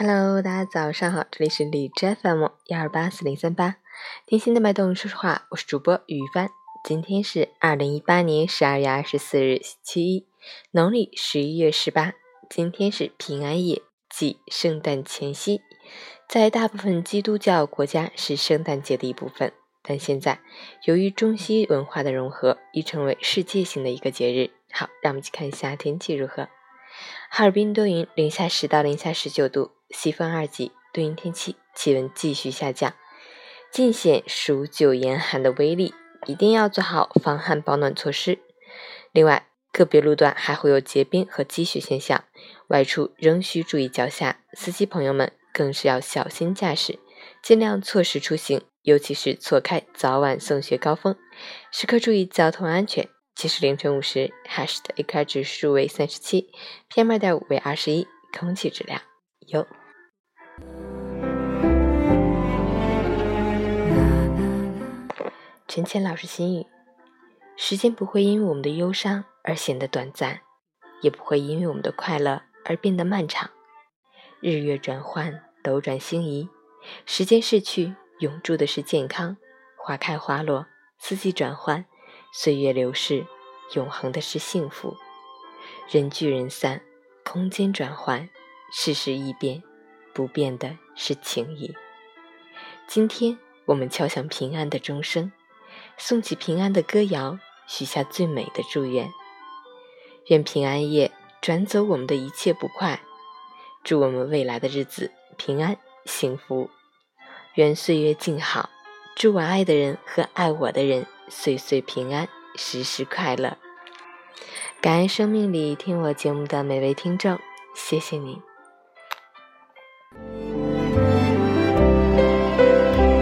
Hello，大家早上好，这里是荔枝 FM 幺二八四零三八，听心的脉动说实话，我是主播于帆。今天是二零一八年十二月二十四日，星期一，农历十一月十八。今天是平安夜，即圣诞前夕，在大部分基督教国家是圣诞节的一部分。但现在，由于中西文化的融合，已成为世界性的一个节日。好，让我们一起看一下天气如何。哈尔滨多云，零下十到零下十九度，西风二级，多云天气，气温继续下降，尽显数九严寒的威力，一定要做好防寒保暖措施。另外，个别路段还会有结冰和积雪现象，外出仍需注意脚下，司机朋友们更是要小心驾驶，尽量错时出行，尤其是错开早晚送学高峰，时刻注意交通安全。其实凌晨五时，hash 的 AQI 指数为三十七，PM 二点五为二十一，空气质量有。陈谦老师心语：时间不会因为我们的忧伤而显得短暂，也不会因为我们的快乐而变得漫长。日月转换，斗转星移，时间逝去，永驻的是健康；花开花落，四季转换。岁月流逝，永恒的是幸福；人聚人散，空间转换，世事易变，不变的是情谊。今天，我们敲响平安的钟声，送起平安的歌谣，许下最美的祝愿。愿平安夜转走我们的一切不快，祝我们未来的日子平安幸福。愿岁月静好，祝我爱的人和爱我的人。岁岁平安，时时快乐。感恩生命里听我节目的每位听众，谢谢你。